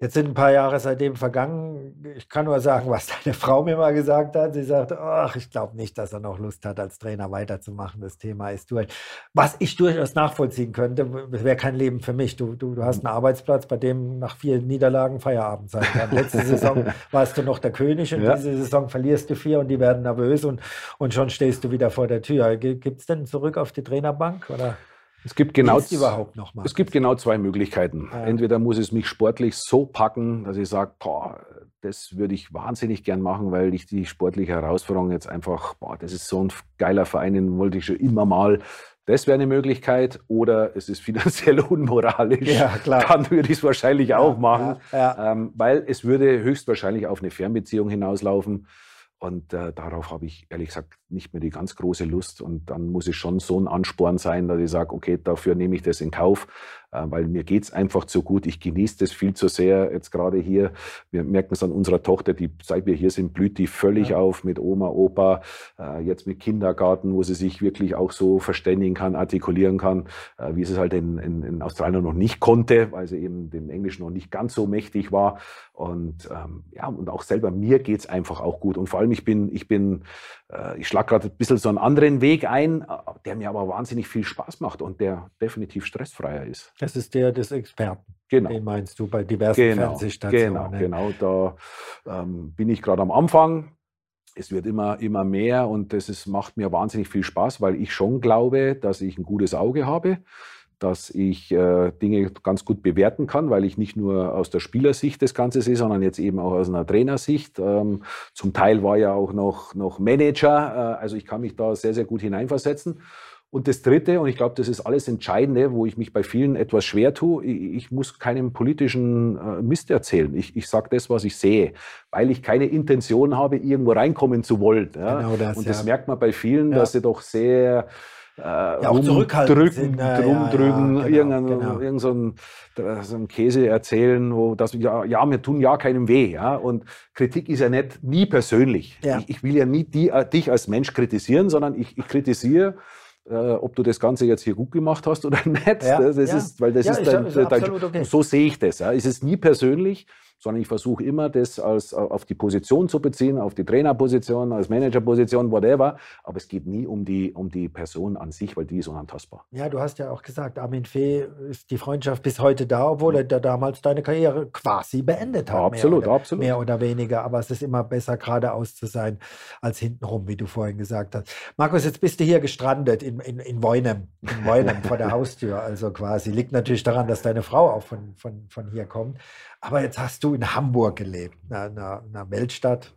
Jetzt sind ein paar Jahre seitdem vergangen. Ich kann nur sagen, was deine Frau mir mal gesagt hat. Sie sagt, ach, ich glaube nicht, dass er noch Lust hat, als Trainer weiterzumachen. Das Thema ist durch. Was ich durchaus nachvollziehen könnte, wäre kein Leben für mich. Du, du, du hast einen Arbeitsplatz, bei dem nach vier Niederlagen Feierabend sein kann. Letzte Saison *laughs* warst du noch der König und ja. diese Saison verlierst du vier und die werden nervös und, und schon stehst du wieder vor der Tür. Gibt es denn zurück auf die Trainerbank? Oder? Es gibt genau, überhaupt noch mal? Es gibt genau zwei Möglichkeiten. Ja. Entweder muss es mich sportlich so packen, dass ich sage, boah, das würde ich wahnsinnig gern machen, weil ich die sportliche Herausforderung jetzt einfach, boah, das ist so ein geiler Verein, den wollte ich schon immer mal. Das wäre eine Möglichkeit. Oder es ist finanziell *laughs* unmoralisch. Ja, klar. Dann würde ich es wahrscheinlich ja, auch machen, ja, ähm, weil es würde höchstwahrscheinlich auf eine Fernbeziehung hinauslaufen. Und äh, darauf habe ich ehrlich gesagt nicht mehr die ganz große Lust. Und dann muss es schon so ein Ansporn sein, dass ich sage, okay, dafür nehme ich das in Kauf, weil mir geht es einfach zu gut. Ich genieße das viel zu sehr. Jetzt gerade hier, wir merken es an unserer Tochter, die seit wir hier sind, blüht die völlig ja. auf mit Oma, Opa, äh, jetzt mit Kindergarten, wo sie sich wirklich auch so verständigen kann, artikulieren kann, äh, wie sie es halt in, in, in, Australien noch nicht konnte, weil sie eben dem Englischen noch nicht ganz so mächtig war. Und ähm, ja, und auch selber mir geht es einfach auch gut. Und vor allem, ich bin, ich bin, äh, ich schlage gerade ein bisschen so einen anderen Weg ein, äh, der mir aber wahnsinnig viel Spaß macht und der definitiv stressfreier ist. Das ist der des Experten. Genau. Den meinst du bei diversen genau, Fernsehstationen. Genau, genau. Da ähm, bin ich gerade am Anfang. Es wird immer, immer mehr und das ist, macht mir wahnsinnig viel Spaß, weil ich schon glaube, dass ich ein gutes Auge habe dass ich äh, Dinge ganz gut bewerten kann, weil ich nicht nur aus der Spielersicht das Ganze sehe, sondern jetzt eben auch aus einer Trainersicht. Ähm, zum Teil war ja auch noch, noch Manager, äh, also ich kann mich da sehr, sehr gut hineinversetzen. Und das Dritte, und ich glaube, das ist alles Entscheidende, wo ich mich bei vielen etwas schwer tue, ich, muss keinen politischen äh, Mist erzählen. Ich, ich sage das, was ich sehe, weil ich keine Intention habe, irgendwo reinkommen zu wollen. Ja? Genau das, und das ja. merkt man bei vielen, ja. dass sie doch sehr äh, ja, auch zurückhaltend sind. drum drücken, ja, genau, irgendeinen, genau. irgendeinen so einen, so einen Käse erzählen, wo das, ja, ja, wir tun ja keinem weh. Ja? Und Kritik ist ja nicht nie persönlich. Ja. Ich, ich, will ja nie die, äh, dich als Mensch kritisieren, sondern ich, ich kritisiere äh, ob du das Ganze jetzt hier gut gemacht hast oder *laughs* nicht. Ja, das, das ja. ist, weil das ja, ist dein, dein okay. so sehe ich das. Ja. Es ist nie persönlich. Sondern ich versuche immer, das als, auf die Position zu beziehen, auf die Trainerposition, als Managerposition, whatever. Aber es geht nie um die, um die Person an sich, weil die ist unantastbar. Ja, du hast ja auch gesagt, Armin Fee ist die Freundschaft bis heute da, obwohl er da damals deine Karriere quasi beendet hat. absolut, mehr oder, absolut. Mehr oder weniger. Aber es ist immer besser, geradeaus zu sein, als hintenrum, wie du vorhin gesagt hast. Markus, jetzt bist du hier gestrandet in, in, in Woinem, in Woinem *laughs* vor der Haustür. Also quasi. Liegt natürlich daran, dass deine Frau auch von, von, von hier kommt. Aber jetzt hast du in Hamburg gelebt, einer, einer Weltstadt.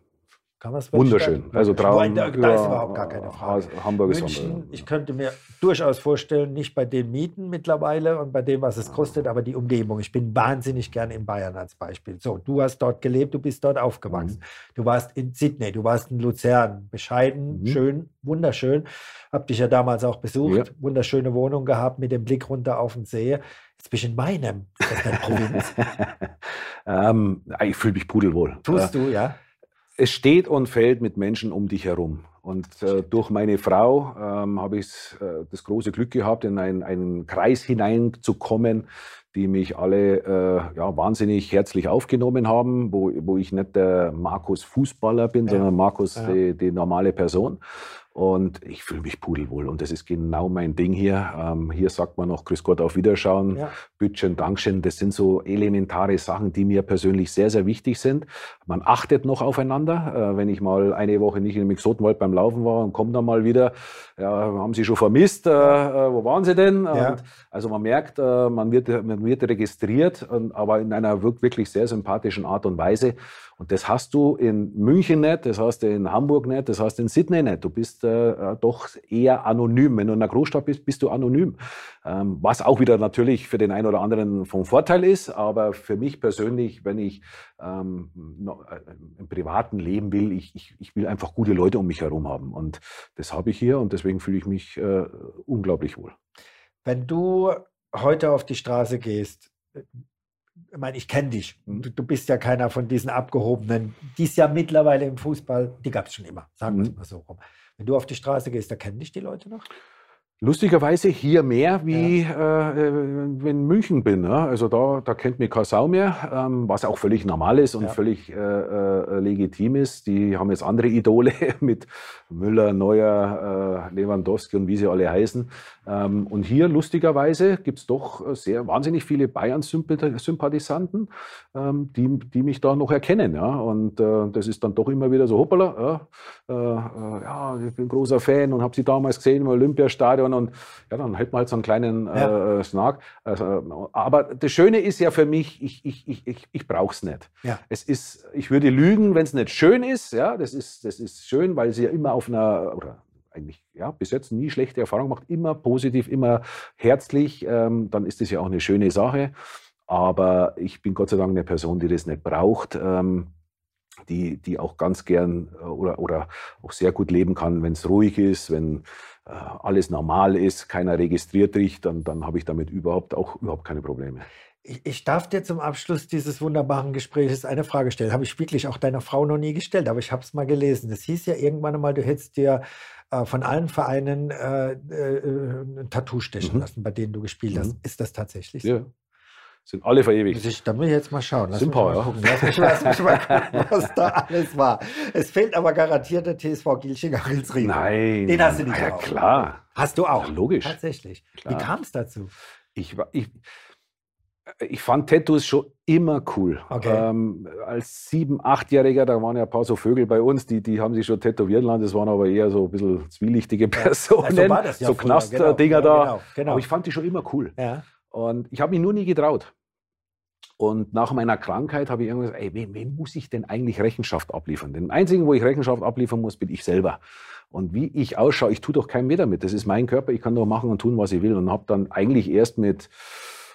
Kann man es Wunderschön. Also Traum. Da, da ist überhaupt gar keine Frage. Hamburg ist München, Hamburg. Ich könnte mir durchaus vorstellen, nicht bei den Mieten mittlerweile und bei dem, was es kostet, aber die Umgebung. Ich bin wahnsinnig gerne in Bayern als Beispiel. So, du hast dort gelebt, du bist dort aufgewachsen. Mhm. Du warst in Sydney, du warst in Luzern. Bescheiden, mhm. schön, wunderschön. Hab dich ja damals auch besucht. Ja. Wunderschöne Wohnung gehabt mit dem Blick runter auf den See. In meinem. Deine Provinz? *laughs* ähm, ich fühle mich pudelwohl. Tust du, ja? es steht und fällt mit Menschen um dich herum. Und äh, durch meine Frau ähm, habe ich äh, das große Glück gehabt, in ein, einen Kreis hineinzukommen, die mich alle äh, ja, wahnsinnig herzlich aufgenommen haben, wo, wo ich nicht der Markus Fußballer bin, ja. sondern Markus ja. die, die normale Person. Und ich fühle mich pudelwohl. Und das ist genau mein Ding hier. Ähm, hier sagt man noch Grüß Gott auf Wiederschauen, ja. Bütchen, Dankeschön. Das sind so elementare Sachen, die mir persönlich sehr, sehr wichtig sind. Man achtet noch aufeinander. Äh, wenn ich mal eine Woche nicht in dem Exotenwald beim Laufen war und komme dann mal wieder, ja, haben Sie schon vermisst? Äh, äh, wo waren Sie denn? Ja. also man merkt, äh, man, wird, man wird registriert, aber in einer wirklich sehr sympathischen Art und Weise. Und das hast du in München nicht, das hast du in Hamburg nicht, das hast du in Sydney nicht. Du bist äh, äh, doch eher anonym. Wenn du in einer Großstadt bist, bist du anonym. Ähm, was auch wieder natürlich für den einen oder anderen vom Vorteil ist, aber für mich persönlich, wenn ich ähm, äh, im privaten Leben will, ich, ich, ich, will einfach gute Leute um mich herum haben. Und das habe ich hier und deswegen fühle ich mich äh, unglaublich wohl. Wenn du heute auf die Straße gehst, ich meine, ich kenne dich. Mhm. Du, du, bist ja keiner von diesen Abgehobenen, die es ja mittlerweile im Fußball, die gab es schon immer, sagen wir es mhm. mal so rum. Wenn du auf die Straße gehst, da kennen dich die Leute noch? Lustigerweise hier mehr wie ja. äh, wenn in München bin. Ne? Also da, da kennt mich keine Sau mehr, ähm, was auch völlig normal ist und ja. völlig äh, äh, legitim ist. Die haben jetzt andere Idole *laughs* mit Müller, Neuer, äh, Lewandowski und wie sie alle heißen. Ähm, und hier lustigerweise gibt es doch sehr wahnsinnig viele Bayern-Sympathisanten, ähm, die, die mich da noch erkennen. Ja? Und äh, das ist dann doch immer wieder so, hoppala, äh, ja, ich bin großer Fan und habe sie damals gesehen im Olympiastadion können und ja, dann hält man halt so einen kleinen ja. äh, Snark. Also, aber das Schöne ist ja für mich, ich, ich, ich, ich, ich brauche es nicht. Ja. Es ist, ich würde lügen, wenn es nicht schön ist. Ja, das ist, das ist schön, weil sie ja immer auf einer, oder eigentlich ja, bis jetzt nie schlechte Erfahrung macht, immer positiv, immer herzlich, ähm, dann ist das ja auch eine schöne Sache. Aber ich bin Gott sei Dank eine Person, die das nicht braucht. Ähm, die, die auch ganz gern äh, oder, oder auch sehr gut leben kann, wenn es ruhig ist, wenn äh, alles normal ist, keiner registriert dich, dann, dann habe ich damit überhaupt auch überhaupt keine Probleme. Ich, ich, darf dir zum Abschluss dieses wunderbaren Gesprächs eine Frage stellen. Habe ich wirklich auch deiner Frau noch nie gestellt, aber ich habe es mal gelesen. Es hieß ja irgendwann einmal, du hättest dir äh, von allen Vereinen äh, äh, ein Tattoo stechen mhm. lassen, bei denen du gespielt hast. Mhm. Ist das tatsächlich so? Ja. Sind alle verewigt. Ich, da muss ich jetzt mal schauen. Lass Sind paar, ja. Lass mich, lass mich mal gucken, was da alles war. Es fehlt aber garantiert der TSV Gilchinger Rilsried. Nein. Den hast du nicht Ja, auch. klar. Hast du auch? Ja, logisch. Tatsächlich. Klar. Wie kam es dazu? Ich, ich, ich fand Tattoos schon immer cool. Okay. Ähm, als sieben-, achtjähriger, da waren ja ein paar so Vögel bei uns, die, die haben sich schon tätowieren lassen. Das waren aber eher so ein bisschen zwielichtige Personen. Ja, so, ja so Knastdinger genau. da. Genau, genau. Aber ich fand die schon immer cool. Ja. Und ich habe mich nur nie getraut. Und nach meiner Krankheit habe ich irgendwann gesagt, ey, wem, wem, muss ich denn eigentlich Rechenschaft abliefern? Den einzigen, wo ich Rechenschaft abliefern muss, bin ich selber. Und wie ich ausschaue, ich tue doch keinem mehr damit. Das ist mein Körper, ich kann doch machen und tun, was ich will. Und habe dann eigentlich erst mit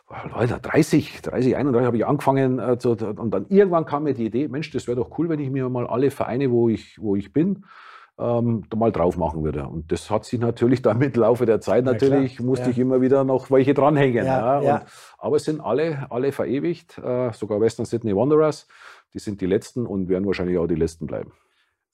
Alter, 30, 30, 31 habe ich angefangen. Äh, zu, und dann irgendwann kam mir die Idee, Mensch, das wäre doch cool, wenn ich mir mal alle Vereine, wo ich, wo ich bin, ähm, da mal drauf machen würde. Und das hat sich natürlich dann *laughs* mit Laufe der Zeit natürlich, ja, musste ja. ich immer wieder noch welche dranhängen. Ja, ja. Und, aber es sind alle, alle verewigt, äh, sogar Western Sydney Wanderers. Die sind die letzten und werden wahrscheinlich auch die letzten bleiben.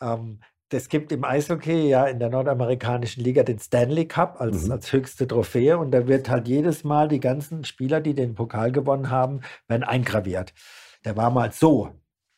Ähm, das gibt im Eishockey ja in der nordamerikanischen Liga den Stanley Cup als, mhm. als höchste Trophäe und da wird halt jedes Mal die ganzen Spieler, die den Pokal gewonnen haben, werden eingraviert. Der war mal so.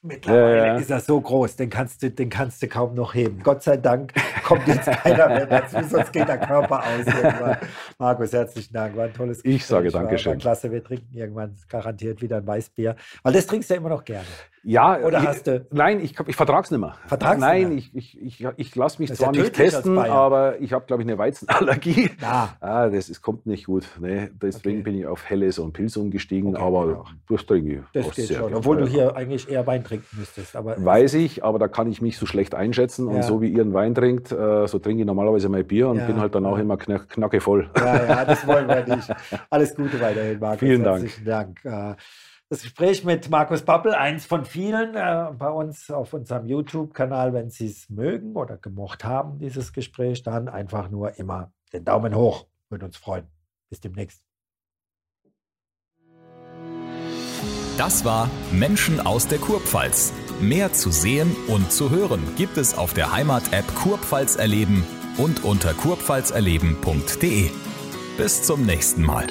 Mittlerweile Ja, ist er so groß, den kannst, du, den kannst du kaum noch heben. Gott sei Dank kommt jetzt *laughs* keiner mehr dazu, sonst geht der Körper aus irgendwann. *laughs* Markus, herzlichen Dank, war ein tolles Gespräch. Ich sage War- Dankeschön. War klasse, wir trinken irgendwann garantiert wieder ein Weißbier. Weil das trinkst du ja immer noch gerne. Ja, Oder ich, hast du- Nein, ich, ich vertrag's nicht mehr. Vertragst du Nein, nicht ich, ich, ich, ich lasse mich zwar ja nicht testen, aber ich habe, glaube ich, eine Weizenallergie. Na, *laughs* Ah, das ist, kommt nicht gut. Nee, deswegen Okay. bin ich auf Helles und Pilz umgestiegen, Okay, aber genau. das trinke ich. das geht schon. gern. Obwohl du Ja. hier eigentlich eher Wein trinken müsstest. Aber Weiß ich, aber da kann ich mich so schlecht einschätzen. Ja. Und so wie ihr einen Wein trinkt, äh, so trinke ich normalerweise mein Bier und Ja. bin halt dann auch immer knack, knacke voll. Ja, ja, das wollen wir *laughs* nicht. Alles Gute weiterhin, Markus. Vielen Dank. Herzlichen Dank. Das Gespräch mit Markus Bappel, eins von vielen äh, bei uns auf unserem YouTube-Kanal. Wenn Sie es mögen oder gemocht haben, dieses Gespräch, dann einfach nur immer den Daumen hoch. Würde uns freuen. Bis demnächst. Das war Menschen aus der Kurpfalz. Mehr zu sehen und zu hören gibt es auf der Heimat-App Kurpfalz erleben und unter kurpfalzerleben.de. Bis zum nächsten Mal.